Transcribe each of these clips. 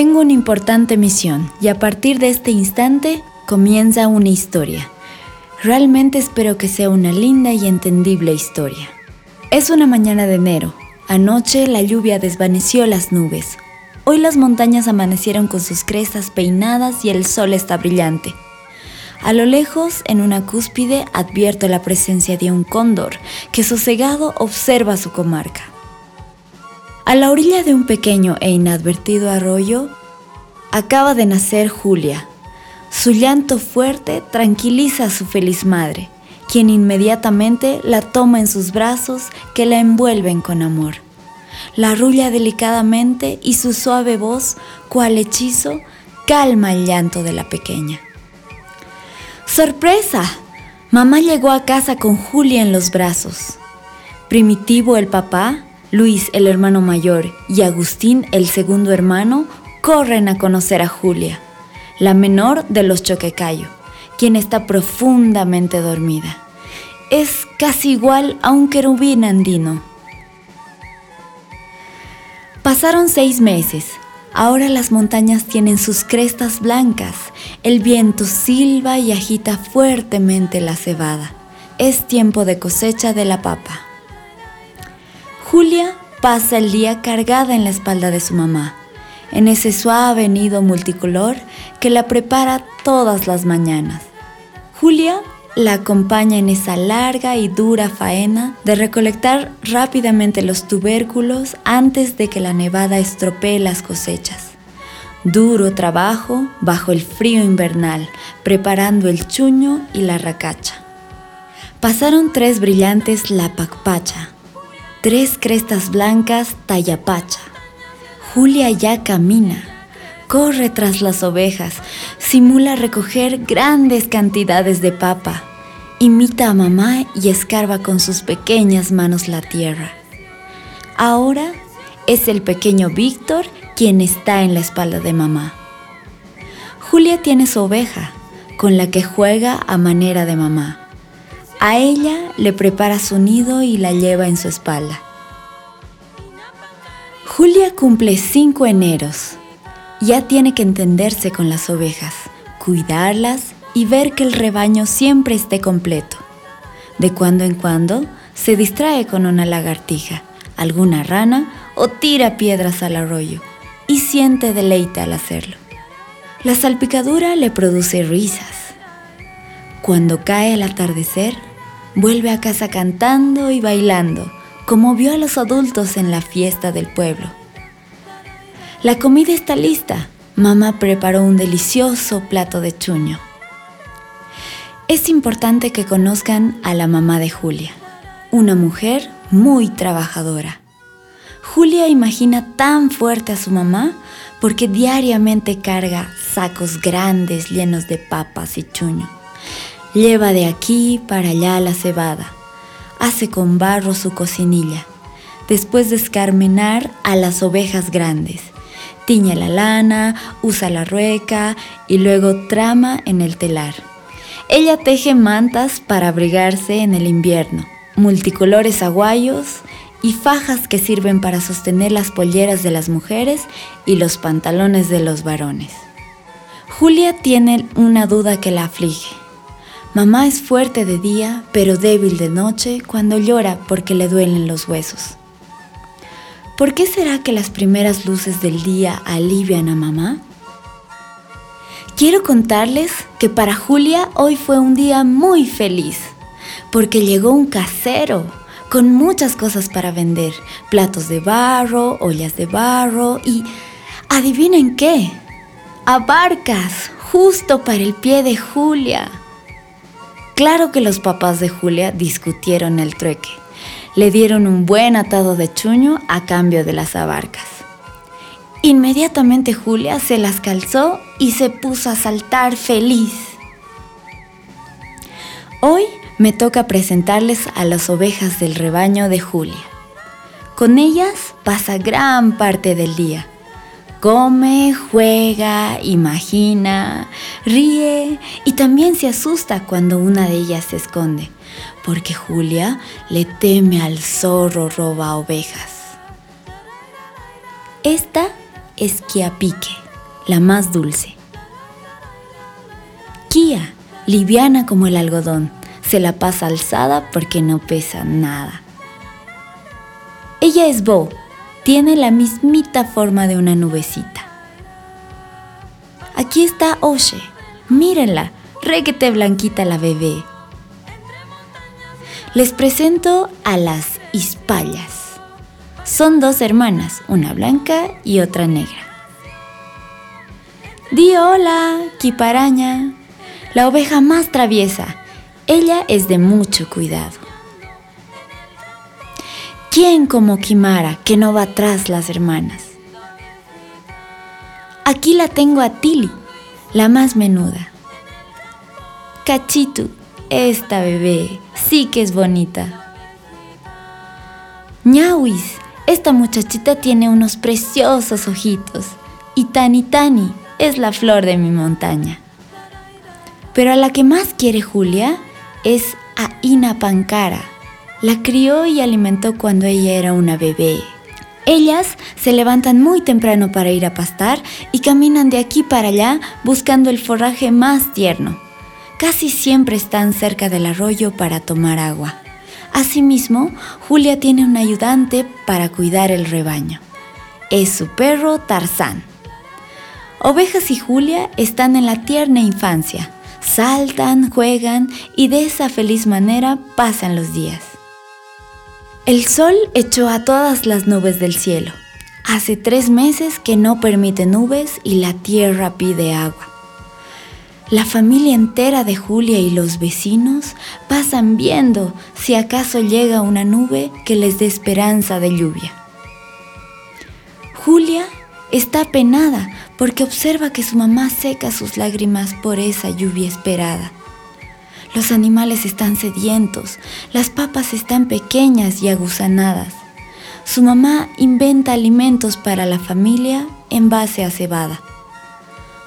Tengo una importante misión y a partir de este instante comienza una historia. Realmente espero que sea una linda y entendible historia. Es una mañana de enero. Anoche la lluvia desvaneció las nubes. Hoy las montañas amanecieron con sus crestas peinadas y el sol está brillante. A lo lejos, en una cúspide, advierto la presencia de un cóndor que sosegado observa su comarca. A la orilla de un pequeño e inadvertido arroyo, acaba de nacer Julia. Su llanto fuerte tranquiliza a su feliz madre, quien inmediatamente la toma en sus brazos que la envuelven con amor. La arrulla delicadamente y su suave voz, cual hechizo, calma el llanto de la pequeña. ¡Sorpresa! Mamá llegó a casa con Julia en los brazos. Primitivo el papá, Luis el hermano mayor y Agustín el segundo hermano corren a conocer a Julia, la menor de los Choquecayo, quien está profundamente dormida. Es casi igual a un querubín andino. Pasaron seis meses Ahora las montañas tienen sus crestas blancas, el viento silba y agita fuertemente la cebada. Es tiempo de cosecha de la papa. Julia pasa el día cargada en la espalda de su mamá, en ese suave nido multicolor que la prepara todas las mañanas. Julia la acompaña en esa larga y dura faena de recolectar rápidamente los tubérculos antes de que la nevada estropee las cosechas. Duro trabajo bajo el frío invernal, preparando el chuño y la racacha. Pasaron tres brillantes la pacpacha, tres crestas blancas tallapacha. Julia ya camina, corre tras las ovejas, simula recoger grandes cantidades de papa, imita a mamá y escarba con sus pequeñas manos la tierra. Ahora es el pequeño Víctor quien está en la espalda de mamá. Julia tiene su oveja, con la que juega a manera de mamá. A ella le prepara su nido y la lleva en su espalda. Julia cumple cinco eneros ya tiene que entenderse con las ovejas, cuidarlas y ver que el rebaño siempre esté completo. De cuando en cuando se distrae con una lagartija, alguna rana o tira piedras al arroyo y siente deleite al hacerlo. La salpicadura le produce risas. Cuando cae el atardecer, vuelve a casa cantando y bailando, como vio a los adultos en la fiesta del pueblo la comida está lista. Mamá preparó un delicioso plato de chuño. Es importante que conozcan a la mamá de Julia, una mujer muy trabajadora. Julia imagina tan fuerte a su mamá porque diariamente carga sacos grandes llenos de papas y chuño. Lleva de aquí para allá la cebada. Hace con barro su cocinilla. Después de escarmenar a las ovejas grandes tiñe la lana, usa la rueca y luego trama en el telar. Ella teje mantas para abrigarse en el invierno, multicolores aguayos y fajas que sirven para sostener las polleras de las mujeres y los pantalones de los varones. Julia tiene una duda que la aflige. Mamá es fuerte de día, pero débil de noche cuando llora porque le duelen los huesos. ¿Por qué será que las primeras luces del día alivian a mamá? Quiero contarles que para Julia hoy fue un día muy feliz, porque llegó un casero con muchas cosas para vender, platos de barro, ollas de barro y, adivinen qué, abarcas justo para el pie de Julia. Claro que los papás de Julia discutieron el trueque le dieron un buen atado de chuño a cambio de las abarcas. Inmediatamente Julia se las calzó y se puso a saltar feliz. Hoy me toca presentarles a las ovejas del rebaño de Julia. Con ellas pasa gran parte del día. Come, juega, imagina, ríe y también se asusta cuando una de ellas se esconde porque Julia le teme al zorro roba ovejas. Esta es Kiapique, la más dulce. Kia, liviana como el algodón, se la pasa alzada porque no pesa nada. Ella es Bo, tiene la mismita forma de una nubecita. Aquí está Oshe, mírenla, requete blanquita la bebé. Les presento a las Hispallas. Son dos hermanas, una blanca y otra negra. Di hola, Kiparaña, la oveja más traviesa. Ella es de mucho cuidado. ¿Quién como Kimara que no va tras las hermanas? Aquí la tengo a Tili, la más menuda. Cachitu, esta bebé sí que es bonita. Ñawis, esta muchachita tiene unos preciosos ojitos. Y Tani Tani es la flor de mi montaña. Pero a la que más quiere Julia es a Ina Pancara. La crió y alimentó cuando ella era una bebé. Ellas se levantan muy temprano para ir a pastar y caminan de aquí para allá buscando el forraje más tierno. Casi siempre están cerca del arroyo para tomar agua. Asimismo, Julia tiene un ayudante para cuidar el rebaño. Es su perro Tarzán. Ovejas y Julia están en la tierna infancia. Saltan, juegan y de esa feliz manera pasan los días. El sol echó a todas las nubes del cielo. Hace tres meses que no permite nubes y la tierra pide agua. La familia entera de Julia y los vecinos pasan viendo si acaso llega una nube que les dé esperanza de lluvia. Julia está penada porque observa que su mamá seca sus lágrimas por esa lluvia esperada. Los animales están sedientos, las papas están pequeñas y aguzanadas. Su mamá inventa alimentos para la familia en base a cebada.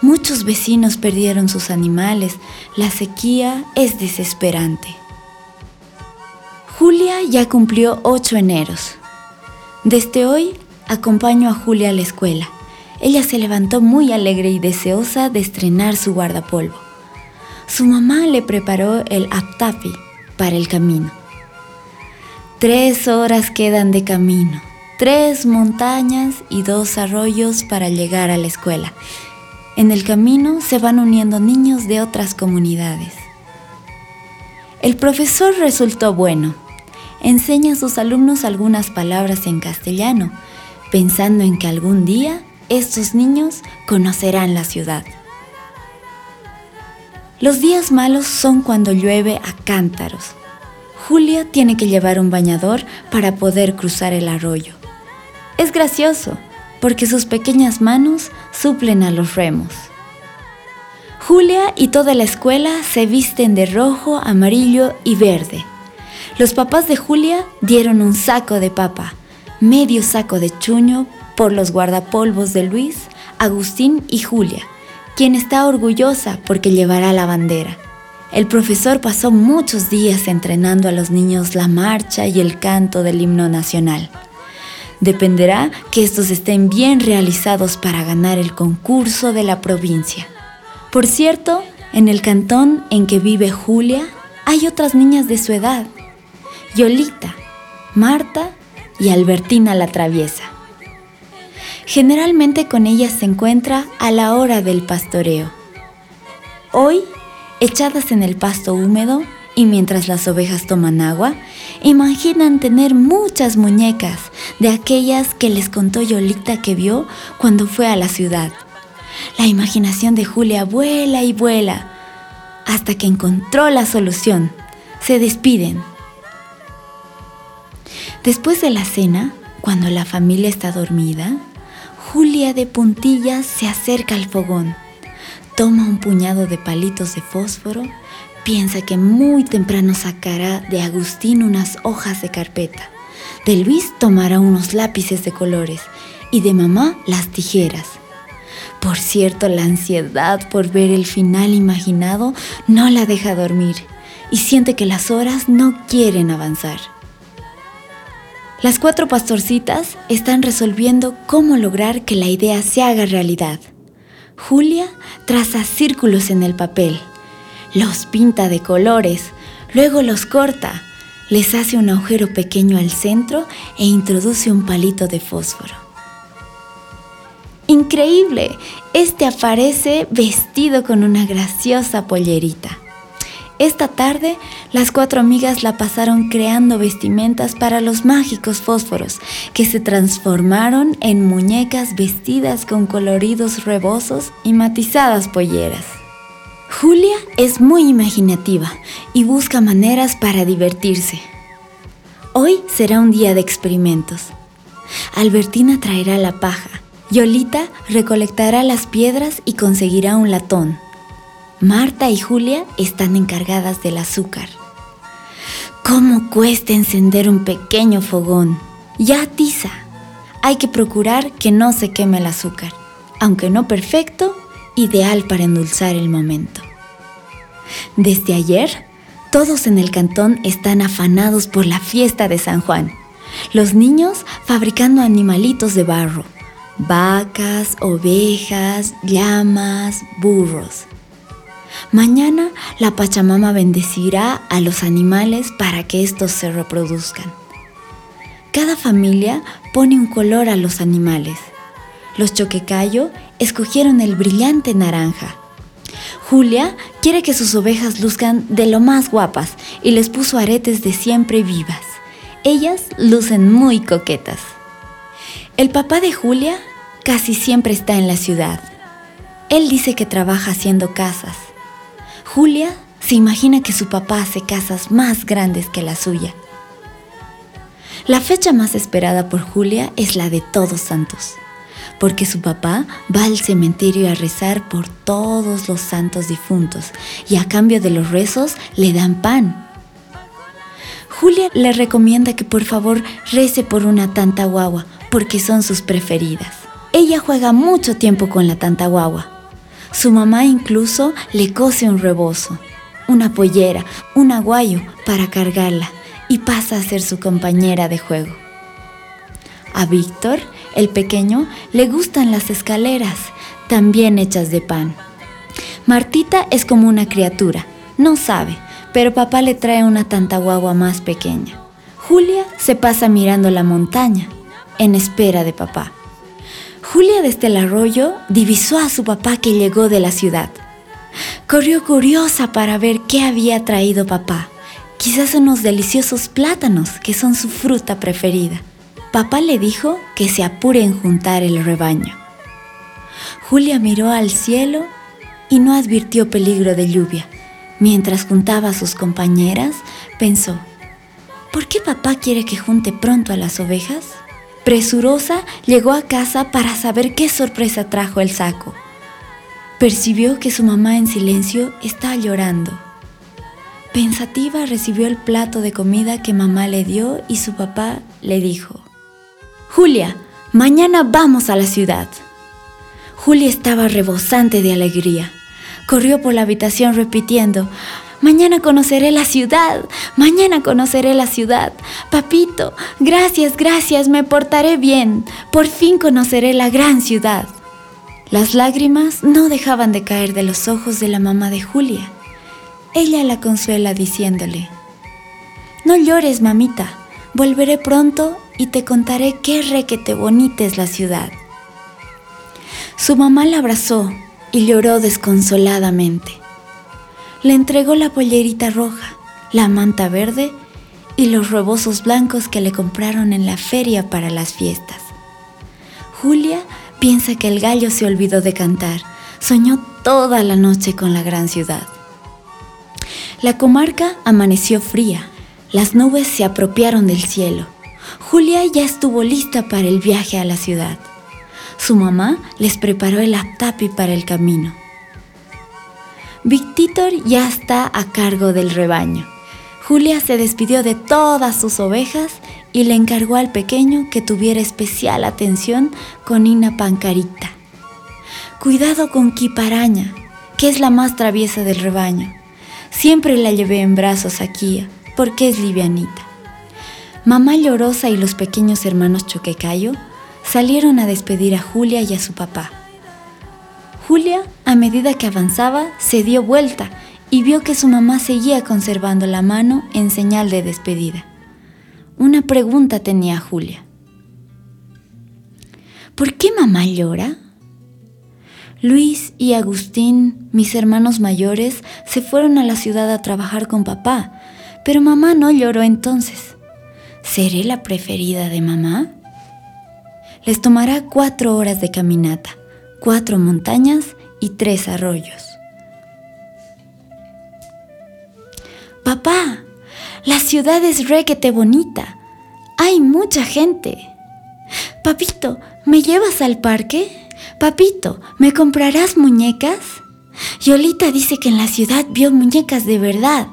Muchos vecinos perdieron sus animales. La sequía es desesperante. Julia ya cumplió ocho eneros. Desde hoy acompaño a Julia a la escuela. Ella se levantó muy alegre y deseosa de estrenar su guardapolvo. Su mamá le preparó el aptapi para el camino. Tres horas quedan de camino, tres montañas y dos arroyos para llegar a la escuela. En el camino se van uniendo niños de otras comunidades. El profesor resultó bueno. Enseña a sus alumnos algunas palabras en castellano, pensando en que algún día estos niños conocerán la ciudad. Los días malos son cuando llueve a cántaros. Julia tiene que llevar un bañador para poder cruzar el arroyo. Es gracioso, porque sus pequeñas manos suplen a los remos. Julia y toda la escuela se visten de rojo, amarillo y verde. Los papás de Julia dieron un saco de papa, medio saco de chuño por los guardapolvos de Luis, Agustín y Julia, quien está orgullosa porque llevará la bandera. El profesor pasó muchos días entrenando a los niños la marcha y el canto del himno nacional. Dependerá que estos estén bien realizados para ganar el concurso de la provincia. Por cierto, en el cantón en que vive Julia hay otras niñas de su edad. Yolita, Marta y Albertina la traviesa. Generalmente con ellas se encuentra a la hora del pastoreo. Hoy, echadas en el pasto húmedo, y mientras las ovejas toman agua, imaginan tener muchas muñecas de aquellas que les contó Yolita que vio cuando fue a la ciudad. La imaginación de Julia vuela y vuela hasta que encontró la solución. Se despiden. Después de la cena, cuando la familia está dormida, Julia de puntillas se acerca al fogón, toma un puñado de palitos de fósforo Piensa que muy temprano sacará de Agustín unas hojas de carpeta. De Luis tomará unos lápices de colores y de mamá las tijeras. Por cierto, la ansiedad por ver el final imaginado no la deja dormir y siente que las horas no quieren avanzar. Las cuatro pastorcitas están resolviendo cómo lograr que la idea se haga realidad. Julia traza círculos en el papel, los pinta de colores, luego los corta, les hace un agujero pequeño al centro e introduce un palito de fósforo. Increíble, este aparece vestido con una graciosa pollerita. Esta tarde, las cuatro amigas la pasaron creando vestimentas para los mágicos fósforos, que se transformaron en muñecas vestidas con coloridos rebosos y matizadas polleras. Julia es muy imaginativa y busca maneras para divertirse. Hoy será un día de experimentos. Albertina traerá la paja, Yolita recolectará las piedras y conseguirá un latón. Marta y Julia están encargadas del azúcar. ¿Cómo cuesta encender un pequeño fogón? Ya tiza. Hay que procurar que no se queme el azúcar, aunque no perfecto, ideal para endulzar el momento. Desde ayer, todos en el cantón están afanados por la fiesta de San Juan. Los niños fabricando animalitos de barro, vacas, ovejas, llamas, burros. Mañana la Pachamama bendecirá a los animales para que estos se reproduzcan. Cada familia pone un color a los animales. Los choquecayo escogieron el brillante naranja. Julia quiere que sus ovejas luzcan de lo más guapas y les puso aretes de siempre vivas. Ellas lucen muy coquetas. El papá de Julia casi siempre está en la ciudad. Él dice que trabaja haciendo casas. Julia se imagina que su papá hace casas más grandes que la suya. La fecha más esperada por Julia es la de Todos Santos, porque su papá va al cementerio a rezar por todos los santos difuntos y a cambio de los rezos le dan pan. Julia le recomienda que por favor rece por una tanta guagua, porque son sus preferidas. Ella juega mucho tiempo con la tanta guagua su mamá incluso le cose un rebozo, una pollera, un aguayo para cargarla y pasa a ser su compañera de juego. A Víctor, el pequeño, le gustan las escaleras, también hechas de pan. Martita es como una criatura, no sabe, pero papá le trae una tanta guagua más pequeña. Julia se pasa mirando la montaña, en espera de papá. Julia desde el arroyo divisó a su papá que llegó de la ciudad. Corrió curiosa para ver qué había traído papá. Quizás unos deliciosos plátanos, que son su fruta preferida. Papá le dijo que se apure en juntar el rebaño. Julia miró al cielo y no advirtió peligro de lluvia. Mientras juntaba a sus compañeras, pensó, ¿por qué papá quiere que junte pronto a las ovejas? Presurosa llegó a casa para saber qué sorpresa trajo el saco. Percibió que su mamá en silencio estaba llorando. Pensativa recibió el plato de comida que mamá le dio y su papá le dijo, Julia, mañana vamos a la ciudad. Julia estaba rebosante de alegría. Corrió por la habitación repitiendo, Mañana conoceré la ciudad, mañana conoceré la ciudad. Papito, gracias, gracias, me portaré bien. Por fin conoceré la gran ciudad. Las lágrimas no dejaban de caer de los ojos de la mamá de Julia. Ella la consuela diciéndole, No llores, mamita, volveré pronto y te contaré qué requete bonita es la ciudad. Su mamá la abrazó y lloró desconsoladamente le entregó la pollerita roja, la manta verde y los rebosos blancos que le compraron en la feria para las fiestas. Julia piensa que el gallo se olvidó de cantar, soñó toda la noche con la gran ciudad. La comarca amaneció fría, las nubes se apropiaron del cielo. Julia ya estuvo lista para el viaje a la ciudad. Su mamá les preparó el aptapi para el camino. Victitor ya está a cargo del rebaño. Julia se despidió de todas sus ovejas y le encargó al pequeño que tuviera especial atención con Ina Pancarita. Cuidado con Kiparaña, que es la más traviesa del rebaño. Siempre la llevé en brazos a Kia, porque es livianita. Mamá Llorosa y los pequeños hermanos Choquecayo salieron a despedir a Julia y a su papá. Julia, a medida que avanzaba, se dio vuelta y vio que su mamá seguía conservando la mano en señal de despedida. Una pregunta tenía Julia. ¿Por qué mamá llora? Luis y Agustín, mis hermanos mayores, se fueron a la ciudad a trabajar con papá, pero mamá no lloró entonces. ¿Seré la preferida de mamá? Les tomará cuatro horas de caminata, cuatro montañas y tres arroyos. Papá, la ciudad es requete bonita. Hay mucha gente. Papito, ¿me llevas al parque? Papito, ¿me comprarás muñecas? Yolita dice que en la ciudad vio muñecas de verdad.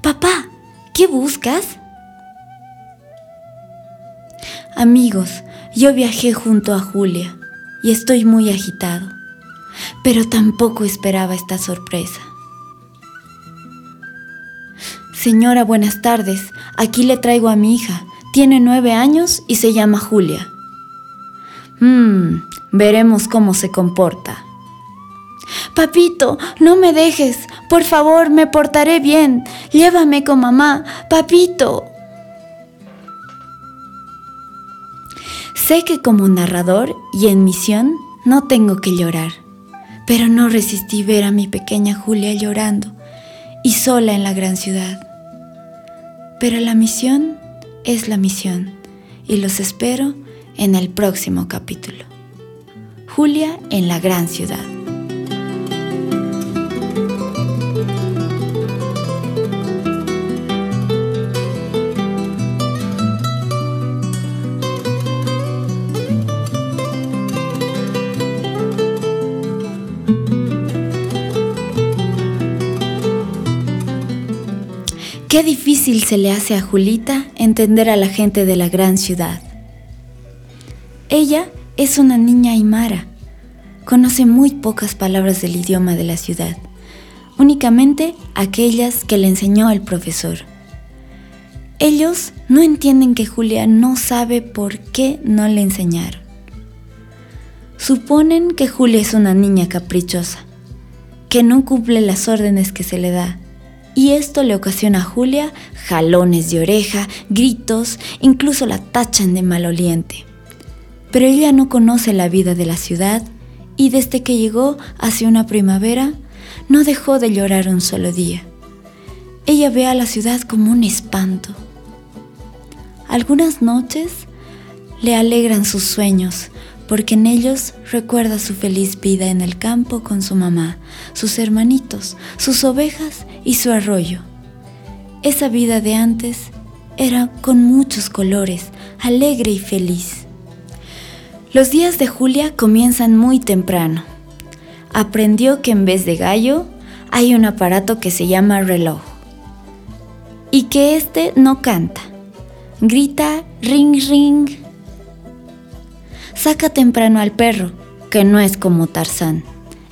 Papá, ¿qué buscas? Amigos, yo viajé junto a Julia y estoy muy agitado, pero tampoco esperaba esta sorpresa. Señora, buenas tardes. Aquí le traigo a mi hija. Tiene nueve años y se llama Julia. Mmm, veremos cómo se comporta. Papito, no me dejes. Por favor, me portaré bien. Llévame con mamá. Papito. Sé que como narrador y en misión no tengo que llorar, pero no resistí ver a mi pequeña Julia llorando y sola en la gran ciudad. Pero la misión es la misión y los espero en el próximo capítulo. Julia en la gran ciudad. Qué difícil se le hace a Julita entender a la gente de la gran ciudad. Ella es una niña aymara. Conoce muy pocas palabras del idioma de la ciudad, únicamente aquellas que le enseñó el profesor. Ellos no entienden que Julia no sabe por qué no le enseñaron. Suponen que Julia es una niña caprichosa, que no cumple las órdenes que se le da y esto le ocasiona a Julia jalones de oreja, gritos, incluso la tachan de maloliente. Pero ella no conoce la vida de la ciudad y desde que llegó hacia una primavera no dejó de llorar un solo día. Ella ve a la ciudad como un espanto. Algunas noches le alegran sus sueños porque en ellos recuerda su feliz vida en el campo con su mamá, sus hermanitos, sus ovejas y su arroyo. Esa vida de antes era con muchos colores, alegre y feliz. Los días de Julia comienzan muy temprano. Aprendió que en vez de gallo hay un aparato que se llama reloj y que este no canta, grita ring ring saca temprano al perro, que no es como Tarzán.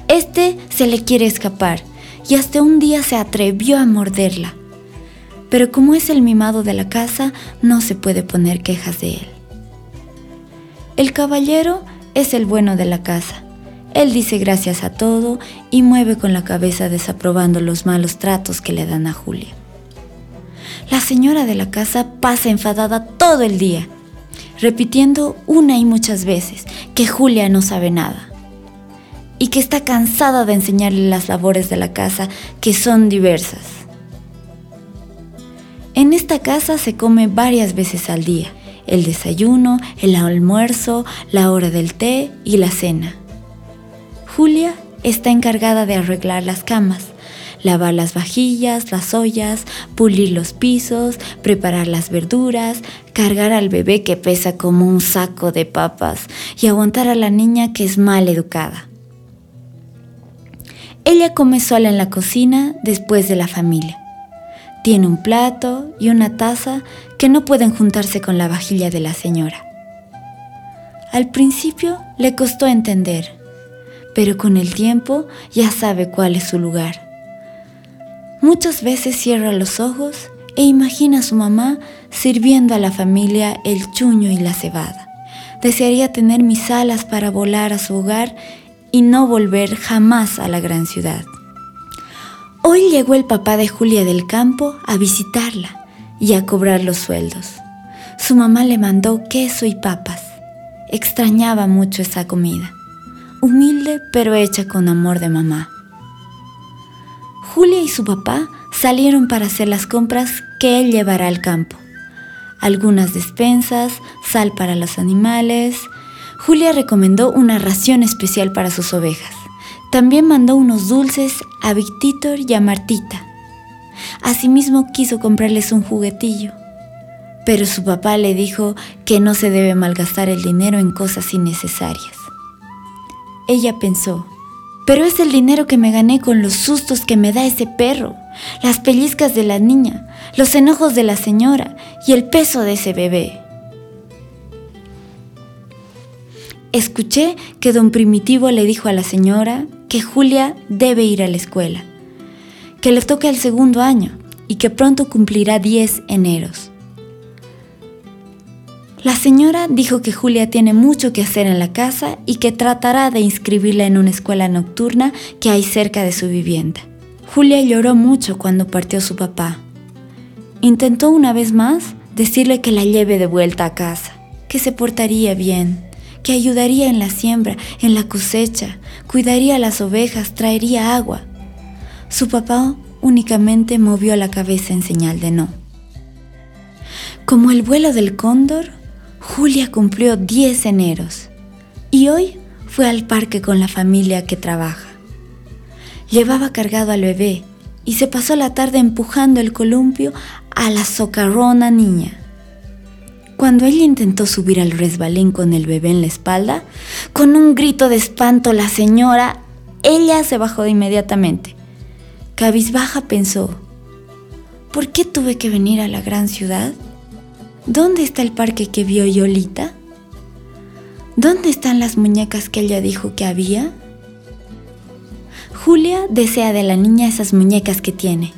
Este se le quiere escapar y hasta un día se atrevió a morderla. Pero como es el mimado de la casa, no se puede poner quejas de él. El caballero es el bueno de la casa. Él dice gracias a todo y mueve con la cabeza desaprobando los malos tratos que le dan a Julia. La señora de la casa pasa enfadada todo el día repitiendo una y muchas veces que Julia no sabe nada y que está cansada de enseñarle las labores de la casa que son diversas. En esta casa se come varias veces al día, el desayuno, el almuerzo, la hora del té y la cena. Julia está encargada de arreglar las camas, lavar las vajillas, las ollas, pulir los pisos, preparar las verduras, cargar al bebé que pesa como un saco de papas y aguantar a la niña que es mal educada. Ella come sola en la cocina después de la familia. Tiene un plato y una taza que no pueden juntarse con la vajilla de la señora. Al principio le costó entender, pero con el tiempo ya sabe cuál es su lugar. Muchas veces cierra los ojos e imagina a su mamá sirviendo a la familia el chuño y la cebada. Desearía tener mis alas para volar a su hogar y no volver jamás a la gran ciudad. Hoy llegó el papá de Julia del campo a visitarla y a cobrar los sueldos. Su mamá le mandó queso y papas. Extrañaba mucho esa comida, humilde pero hecha con amor de mamá. Julia y su papá salieron para hacer las compras que él llevará al campo. Algunas despensas, sal para los animales. Julia recomendó una ración especial para sus ovejas. También mandó unos dulces a Victitor y a Martita. Asimismo quiso comprarles un juguetillo. Pero su papá le dijo que no se debe malgastar el dinero en cosas innecesarias. Ella pensó, pero es el dinero que me gané con los sustos que me da ese perro, las pellizcas de la niña, los enojos de la señora y el peso de ese bebé. Escuché que don Primitivo le dijo a la señora que Julia debe ir a la escuela, que le toca el segundo año y que pronto cumplirá 10 eneros. La señora dijo que Julia tiene mucho que hacer en la casa y que tratará de inscribirla en una escuela nocturna que hay cerca de su vivienda. Julia lloró mucho cuando partió su papá. Intentó una vez más decirle que la lleve de vuelta a casa, que se portaría bien, que ayudaría en la siembra, en la cosecha, cuidaría las ovejas, traería agua. Su papá únicamente movió la cabeza en señal de no. Como el vuelo del cóndor, Julia cumplió 10 eneros y hoy fue al parque con la familia que trabaja. Llevaba cargado al bebé y se pasó la tarde empujando el columpio a la socarrona niña. Cuando ella intentó subir al resbalín con el bebé en la espalda, con un grito de espanto la señora, ella se bajó inmediatamente. Cabizbaja pensó, ¿por qué tuve que venir a la gran ciudad? ¿Dónde está el parque que vio Yolita? ¿Dónde están las muñecas que ella dijo que había? Julia desea de la niña esas muñecas que tiene,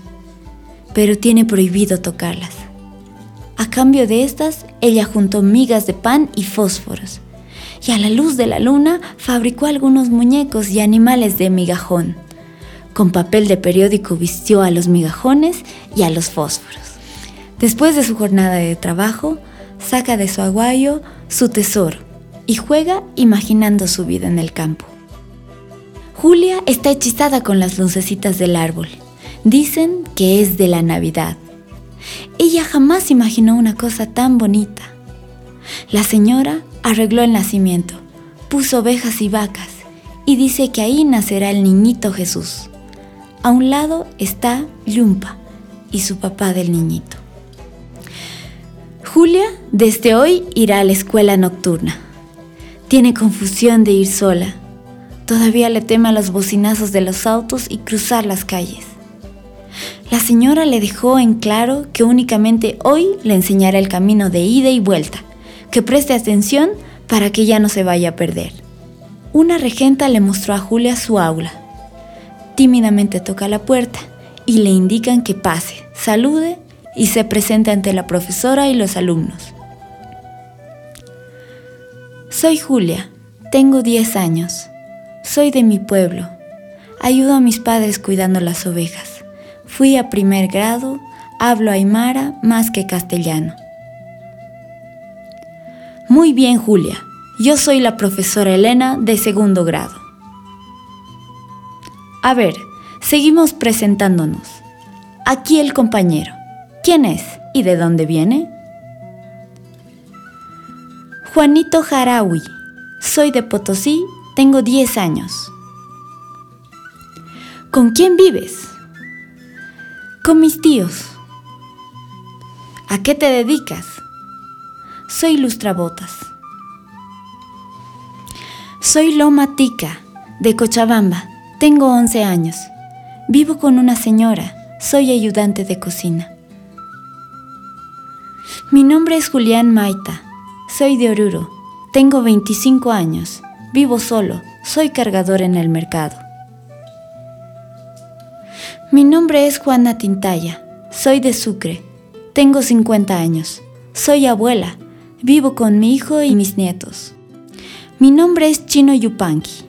pero tiene prohibido tocarlas. A cambio de estas, ella juntó migas de pan y fósforos, y a la luz de la luna fabricó algunos muñecos y animales de migajón. Con papel de periódico vistió a los migajones y a los fósforos. Después de su jornada de trabajo, saca de su aguayo su tesoro y juega imaginando su vida en el campo. Julia está hechizada con las lucecitas del árbol. Dicen que es de la Navidad. Ella jamás imaginó una cosa tan bonita. La señora arregló el nacimiento, puso ovejas y vacas y dice que ahí nacerá el niñito Jesús. A un lado está Yumpa y su papá del niñito. Julia desde hoy irá a la escuela nocturna. Tiene confusión de ir sola. Todavía le teme a los bocinazos de los autos y cruzar las calles. La señora le dejó en claro que únicamente hoy le enseñará el camino de ida y vuelta, que preste atención para que ya no se vaya a perder. Una regenta le mostró a Julia su aula. Tímidamente toca la puerta y le indican que pase, salude y se presente ante la profesora y los alumnos. Soy Julia, tengo 10 años, soy de mi pueblo, ayudo a mis padres cuidando las ovejas, fui a primer grado, hablo aymara más que castellano. Muy bien, Julia, yo soy la profesora Elena de segundo grado. A ver, seguimos presentándonos. Aquí el compañero. ¿Quién es y de dónde viene? Juanito Jarawi. Soy de Potosí, tengo 10 años. ¿Con quién vives? Con mis tíos. ¿A qué te dedicas? Soy lustrabotas. Soy Loma Tica, de Cochabamba. Tengo 11 años. Vivo con una señora. Soy ayudante de cocina. Mi nombre es Julián Maita. Soy de Oruro. Tengo 25 años. Vivo solo. Soy cargador en el mercado. Mi nombre es Juana Tintaya. Soy de Sucre. Tengo 50 años. Soy abuela. Vivo con mi hijo y mis nietos. Mi nombre es Chino Yupanqui.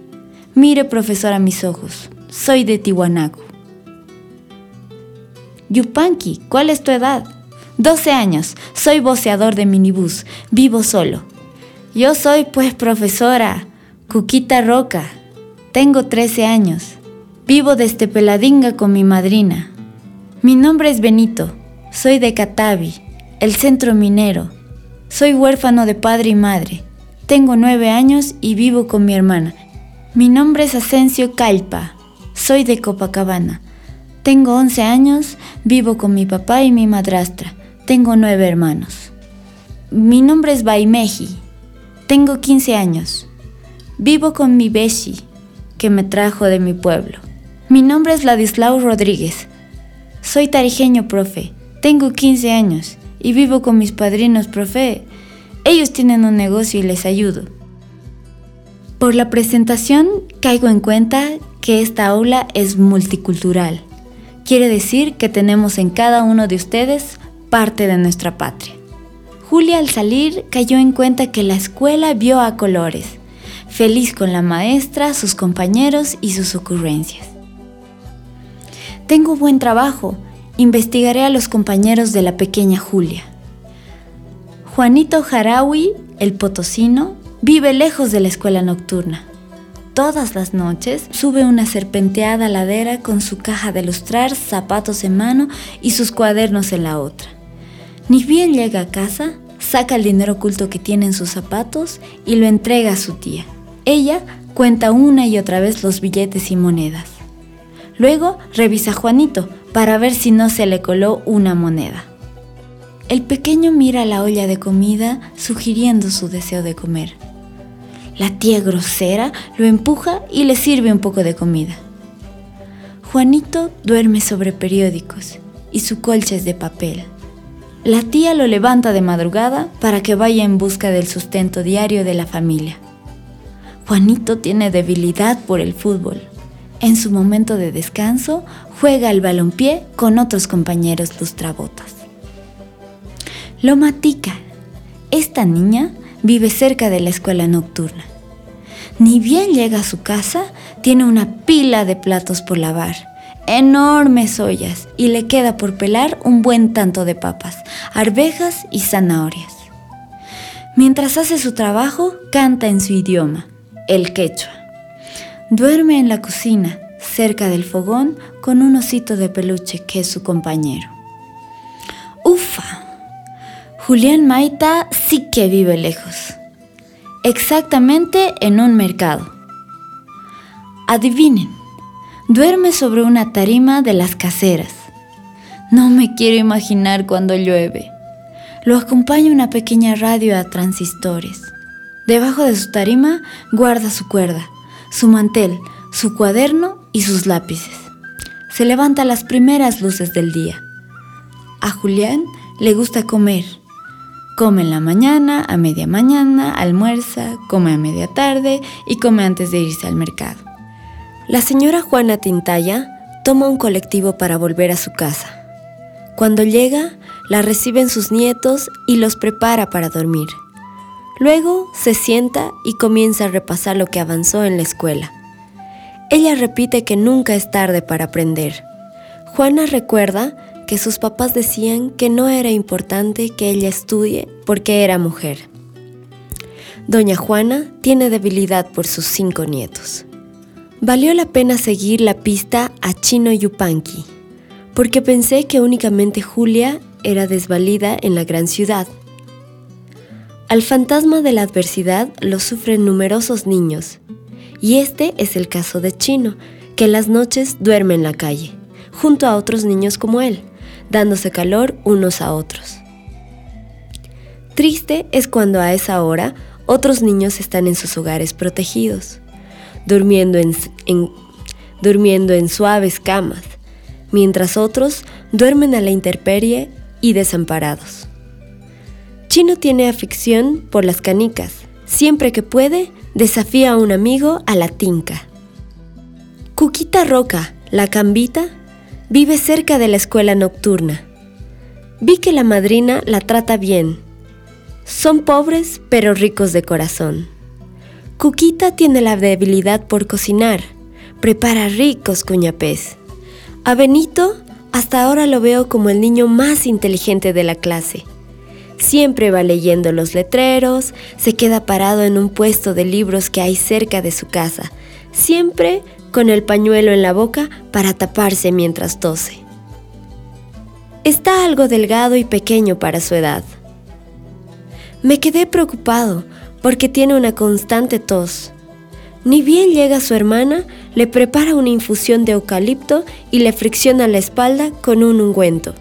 Mire, profesor, a mis ojos. Soy de Tiwanaku. Yupanqui, ¿cuál es tu edad? 12 años. Soy voceador de minibús. Vivo solo. Yo soy, pues, profesora. Cuquita Roca. Tengo 13 años. Vivo desde Peladinga con mi madrina. Mi nombre es Benito. Soy de Catavi, el centro minero. Soy huérfano de padre y madre. Tengo nueve años y vivo con mi hermana. Mi nombre es Asensio Calpa. Soy de Copacabana. Tengo 11 años, vivo con mi papá y mi madrastra. Tengo nueve hermanos. Mi nombre es Baimeji. Tengo 15 años. Vivo con mi Beshi, que me trajo de mi pueblo. Mi nombre es Ladislao Rodríguez. Soy tarijeño, profe. Tengo 15 años y vivo con mis padrinos, profe. Ellos tienen un negocio y les ayudo. Por la presentación caigo en cuenta que esta aula es multicultural. Quiere decir que tenemos en cada uno de ustedes parte de nuestra patria. Julia al salir cayó en cuenta que la escuela vio a colores, feliz con la maestra, sus compañeros y sus ocurrencias. Tengo buen trabajo, investigaré a los compañeros de la pequeña Julia. Juanito Jarawi, el potosino, Vive lejos de la escuela nocturna. Todas las noches sube una serpenteada ladera con su caja de lustrar, zapatos en mano y sus cuadernos en la otra. Ni bien llega a casa, saca el dinero oculto que tiene en sus zapatos y lo entrega a su tía. Ella cuenta una y otra vez los billetes y monedas. Luego revisa a Juanito para ver si no se le coló una moneda. El pequeño mira la olla de comida sugiriendo su deseo de comer. La tía grosera lo empuja y le sirve un poco de comida. Juanito duerme sobre periódicos y su colcha es de papel. La tía lo levanta de madrugada para que vaya en busca del sustento diario de la familia. Juanito tiene debilidad por el fútbol. En su momento de descanso, juega al balompié con otros compañeros lustrabotas. Lomatica. Esta niña vive cerca de la escuela nocturna. Ni bien llega a su casa, tiene una pila de platos por lavar, enormes ollas y le queda por pelar un buen tanto de papas, arvejas y zanahorias. Mientras hace su trabajo, canta en su idioma, el quechua. Duerme en la cocina, cerca del fogón, con un osito de peluche que es su compañero. Ufa, Julián Maita sí que vive lejos. Exactamente en un mercado. Adivinen, duerme sobre una tarima de las caseras. No me quiero imaginar cuando llueve. Lo acompaña una pequeña radio a transistores. Debajo de su tarima guarda su cuerda, su mantel, su cuaderno y sus lápices. Se levanta las primeras luces del día. A Julián le gusta comer Come en la mañana, a media mañana, almuerza, come a media tarde y come antes de irse al mercado. La señora Juana Tintaya toma un colectivo para volver a su casa. Cuando llega, la reciben sus nietos y los prepara para dormir. Luego se sienta y comienza a repasar lo que avanzó en la escuela. Ella repite que nunca es tarde para aprender. Juana recuerda que sus papás decían que no era importante que ella estudie porque era mujer. Doña Juana tiene debilidad por sus cinco nietos. Valió la pena seguir la pista a Chino Yupanqui, porque pensé que únicamente Julia era desvalida en la gran ciudad. Al fantasma de la adversidad lo sufren numerosos niños, y este es el caso de Chino, que las noches duerme en la calle, junto a otros niños como él dándose calor unos a otros. Triste es cuando a esa hora otros niños están en sus hogares protegidos, durmiendo en, durmiendo en suaves camas, mientras otros duermen a la intemperie y desamparados. Chino tiene afición por las canicas. Siempre que puede, desafía a un amigo a la tinca. Cuquita Roca, la cambita, Vive cerca de la escuela nocturna. Vi que la madrina la trata bien. Son pobres pero ricos de corazón. Cuquita tiene la debilidad por cocinar. Prepara ricos cuñapés. A Benito hasta ahora lo veo como el niño más inteligente de la clase. Siempre va leyendo los letreros, se queda parado en un puesto de libros que hay cerca de su casa, siempre con el pañuelo en la boca para taparse mientras tose. Está algo delgado y pequeño para su edad. Me quedé preocupado porque tiene una constante tos. Ni bien llega su hermana, le prepara una infusión de eucalipto y le fricciona la espalda con un ungüento.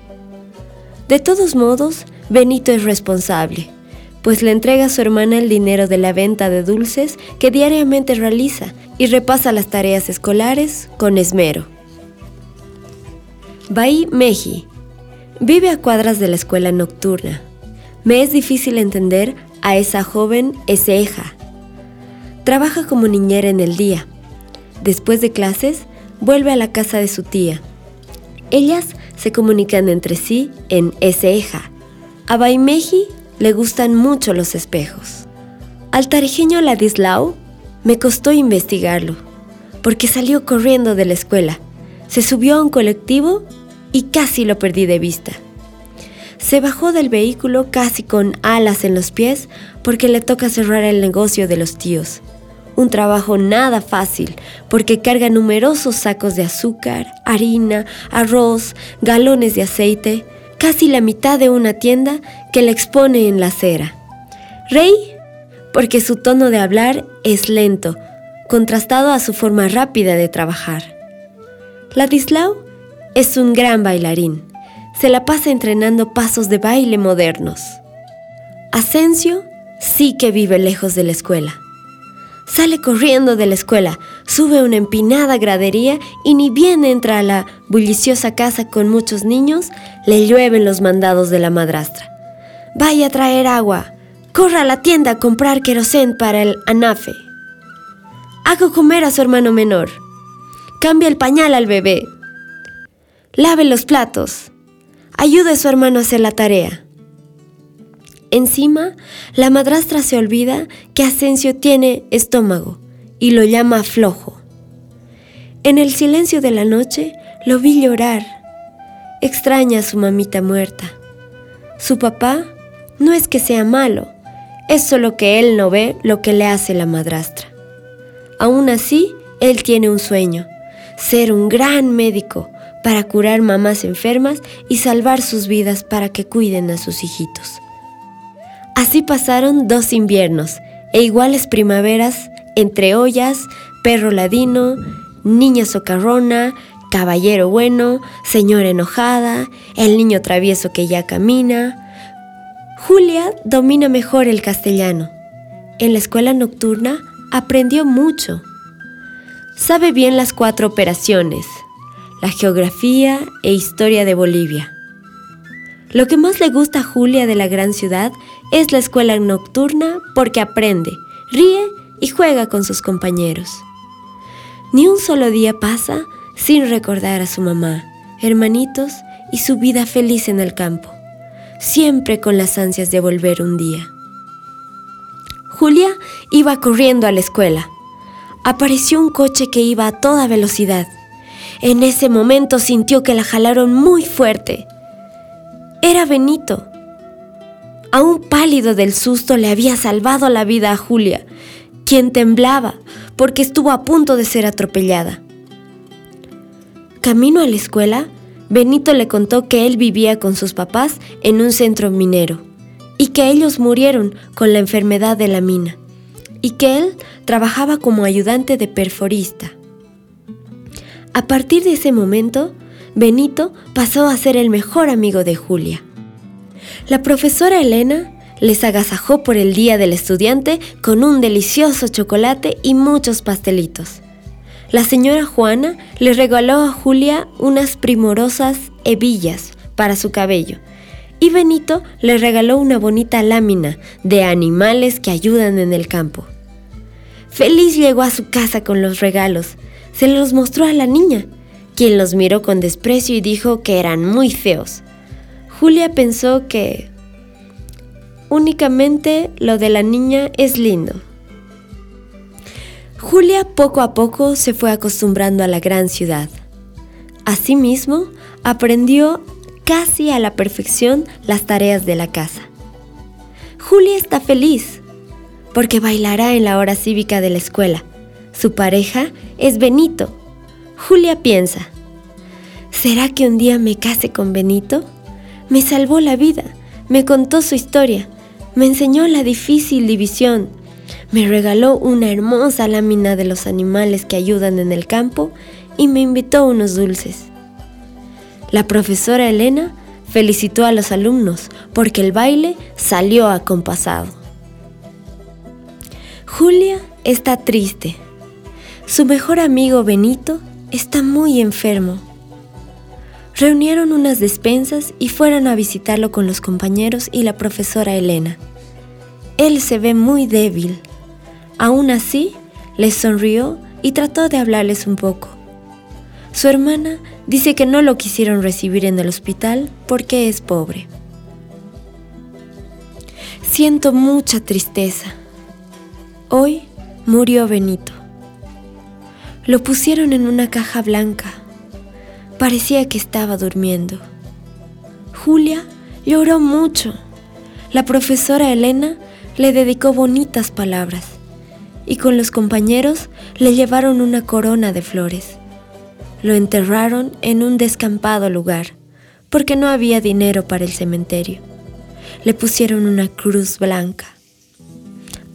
De todos modos, Benito es responsable, pues le entrega a su hermana el dinero de la venta de dulces que diariamente realiza y repasa las tareas escolares con esmero. Bai Meji vive a cuadras de la escuela nocturna. Me es difícil entender a esa joven Eseja. Trabaja como niñera en el día. Después de clases, vuelve a la casa de su tía. Ellas se comunican entre sí en Eseja. A Baimeji le gustan mucho los espejos. Al tarejeño Ladislao me costó investigarlo, porque salió corriendo de la escuela, se subió a un colectivo y casi lo perdí de vista. Se bajó del vehículo casi con alas en los pies porque le toca cerrar el negocio de los tíos. Un trabajo nada fácil porque carga numerosos sacos de azúcar, harina, arroz, galones de aceite, casi la mitad de una tienda que le expone en la acera. Rey, porque su tono de hablar es lento, contrastado a su forma rápida de trabajar. Ladislao es un gran bailarín se la pasa entrenando pasos de baile modernos. Asensio sí que vive lejos de la escuela. Sale corriendo de la escuela, sube una empinada gradería y ni bien entra a la bulliciosa casa con muchos niños, le llueven los mandados de la madrastra. Vaya a traer agua, corra a la tienda a comprar querosén para el anafe. Hago comer a su hermano menor. Cambia el pañal al bebé. Lave los platos. Ayude a su hermano a hacer la tarea. Encima, la madrastra se olvida que Asensio tiene estómago y lo llama flojo. En el silencio de la noche lo vi llorar. Extraña a su mamita muerta. Su papá no es que sea malo, es solo que él no ve lo que le hace la madrastra. Aún así, él tiene un sueño, ser un gran médico para curar mamás enfermas y salvar sus vidas para que cuiden a sus hijitos. Así pasaron dos inviernos e iguales primaveras entre ollas, perro ladino, niña socarrona, caballero bueno, señora enojada, el niño travieso que ya camina. Julia domina mejor el castellano. En la escuela nocturna aprendió mucho. Sabe bien las cuatro operaciones, la geografía e historia de Bolivia. Lo que más le gusta a Julia de la gran ciudad es la escuela nocturna porque aprende, ríe y juega con sus compañeros. Ni un solo día pasa sin recordar a su mamá, hermanitos y su vida feliz en el campo, siempre con las ansias de volver un día. Julia iba corriendo a la escuela. Apareció un coche que iba a toda velocidad. En ese momento sintió que la jalaron muy fuerte. Era Benito. Aún pálido del susto le había salvado la vida a Julia, quien temblaba porque estuvo a punto de ser atropellada. Camino a la escuela, Benito le contó que él vivía con sus papás en un centro minero y que ellos murieron con la enfermedad de la mina y que él trabajaba como ayudante de perforista. A partir de ese momento, Benito pasó a ser el mejor amigo de Julia. La profesora Elena les agasajó por el Día del Estudiante con un delicioso chocolate y muchos pastelitos. La señora Juana le regaló a Julia unas primorosas hebillas para su cabello y Benito le regaló una bonita lámina de animales que ayudan en el campo. Feliz llegó a su casa con los regalos se los mostró a la niña, quien los miró con desprecio y dijo que eran muy feos. Julia pensó que únicamente lo de la niña es lindo. Julia poco a poco se fue acostumbrando a la gran ciudad. Asimismo, aprendió casi a la perfección las tareas de la casa. Julia está feliz porque bailará en la hora cívica de la escuela. Su pareja es Benito. Julia piensa, ¿será que un día me case con Benito? Me salvó la vida, me contó su historia, me enseñó la difícil división, me regaló una hermosa lámina de los animales que ayudan en el campo y me invitó unos dulces. La profesora Elena felicitó a los alumnos porque el baile salió acompasado. Julia está triste. Su mejor amigo Benito está muy enfermo. Reunieron unas despensas y fueron a visitarlo con los compañeros y la profesora Elena. Él se ve muy débil. Aún así, les sonrió y trató de hablarles un poco. Su hermana dice que no lo quisieron recibir en el hospital porque es pobre. Siento mucha tristeza. Hoy murió Benito. Lo pusieron en una caja blanca. Parecía que estaba durmiendo. Julia lloró mucho. La profesora Elena le dedicó bonitas palabras y con los compañeros le llevaron una corona de flores. Lo enterraron en un descampado lugar, porque no había dinero para el cementerio. Le pusieron una cruz blanca.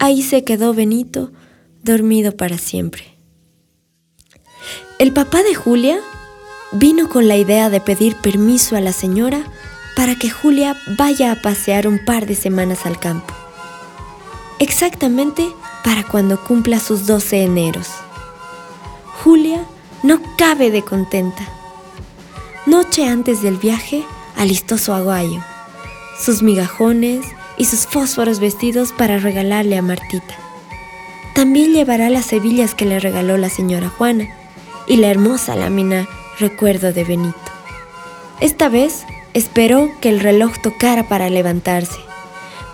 Ahí se quedó Benito, dormido para siempre. El papá de Julia vino con la idea de pedir permiso a la señora para que Julia vaya a pasear un par de semanas al campo. Exactamente para cuando cumpla sus 12 eneros. Julia no cabe de contenta. Noche antes del viaje, alistó su aguayo, sus migajones y sus fósforos vestidos para regalarle a Martita. También llevará las hebillas que le regaló la señora Juana y la hermosa lámina recuerdo de Benito. Esta vez esperó que el reloj tocara para levantarse.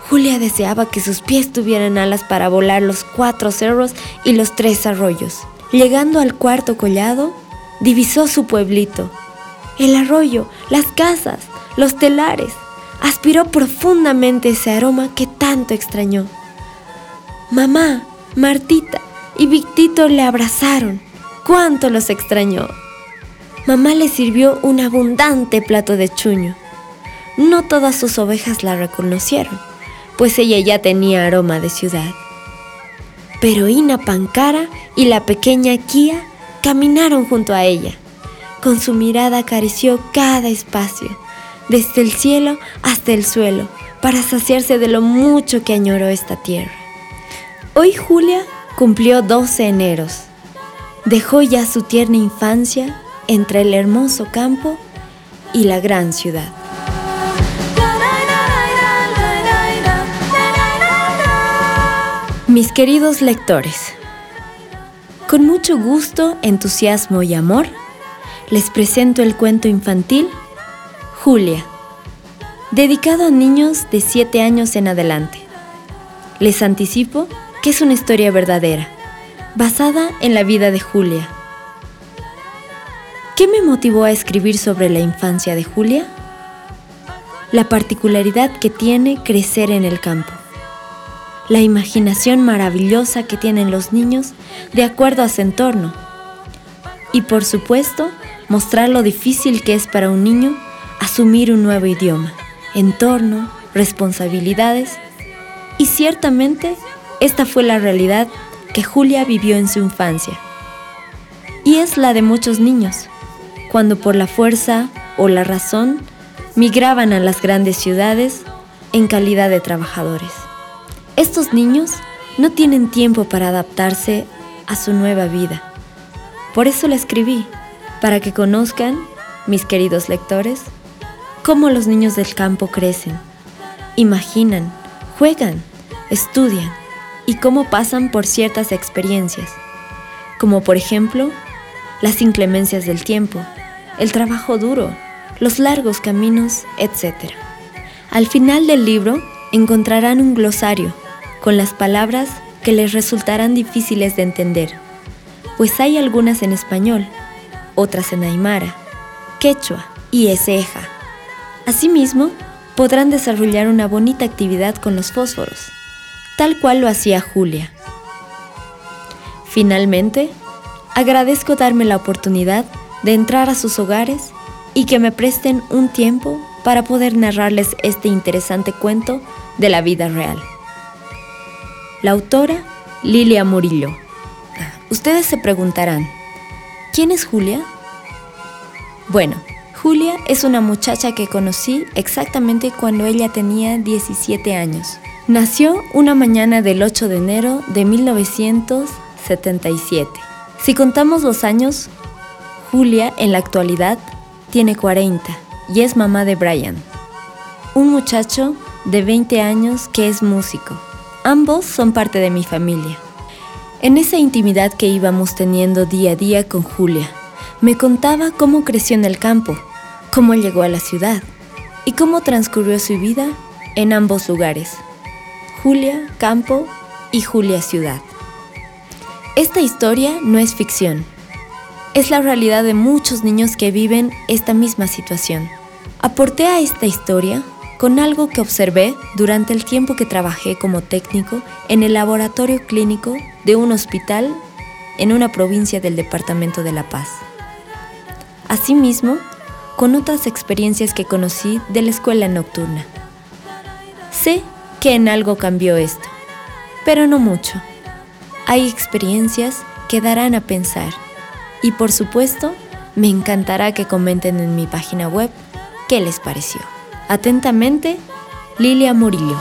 Julia deseaba que sus pies tuvieran alas para volar los cuatro cerros y los tres arroyos. Llegando al cuarto collado, divisó su pueblito, el arroyo, las casas, los telares. Aspiró profundamente ese aroma que tanto extrañó. Mamá, Martita y Victito le abrazaron. ¡Cuánto los extrañó! Mamá le sirvió un abundante plato de chuño. No todas sus ovejas la reconocieron, pues ella ya tenía aroma de ciudad. Pero Ina Pancara y la pequeña Kia caminaron junto a ella. Con su mirada acarició cada espacio, desde el cielo hasta el suelo, para saciarse de lo mucho que añoró esta tierra. Hoy Julia cumplió 12 eneros. Dejó ya su tierna infancia entre el hermoso campo y la gran ciudad. Mis queridos lectores, con mucho gusto, entusiasmo y amor, les presento el cuento infantil Julia, dedicado a niños de 7 años en adelante. Les anticipo que es una historia verdadera, basada en la vida de Julia. ¿Qué me motivó a escribir sobre la infancia de Julia? La particularidad que tiene crecer en el campo la imaginación maravillosa que tienen los niños de acuerdo a su entorno. Y por supuesto, mostrar lo difícil que es para un niño asumir un nuevo idioma, entorno, responsabilidades. Y ciertamente, esta fue la realidad que Julia vivió en su infancia. Y es la de muchos niños, cuando por la fuerza o la razón migraban a las grandes ciudades en calidad de trabajadores. Estos niños no tienen tiempo para adaptarse a su nueva vida. Por eso la escribí, para que conozcan, mis queridos lectores, cómo los niños del campo crecen, imaginan, juegan, estudian y cómo pasan por ciertas experiencias, como por ejemplo las inclemencias del tiempo, el trabajo duro, los largos caminos, etc. Al final del libro encontrarán un glosario con las palabras que les resultarán difíciles de entender, pues hay algunas en español, otras en aymara, quechua y eseja. Asimismo, podrán desarrollar una bonita actividad con los fósforos, tal cual lo hacía Julia. Finalmente, agradezco darme la oportunidad de entrar a sus hogares y que me presten un tiempo para poder narrarles este interesante cuento de la vida real. La autora, Lilia Murillo. Ustedes se preguntarán, ¿quién es Julia? Bueno, Julia es una muchacha que conocí exactamente cuando ella tenía 17 años. Nació una mañana del 8 de enero de 1977. Si contamos los años, Julia en la actualidad tiene 40 y es mamá de Brian, un muchacho de 20 años que es músico. Ambos son parte de mi familia. En esa intimidad que íbamos teniendo día a día con Julia, me contaba cómo creció en el campo, cómo llegó a la ciudad y cómo transcurrió su vida en ambos lugares, Julia Campo y Julia Ciudad. Esta historia no es ficción, es la realidad de muchos niños que viven esta misma situación. Aporté a esta historia con algo que observé durante el tiempo que trabajé como técnico en el laboratorio clínico de un hospital en una provincia del Departamento de La Paz. Asimismo, con otras experiencias que conocí de la escuela nocturna. Sé que en algo cambió esto, pero no mucho. Hay experiencias que darán a pensar y por supuesto, me encantará que comenten en mi página web qué les pareció. Atentamente, Lilia Murillo.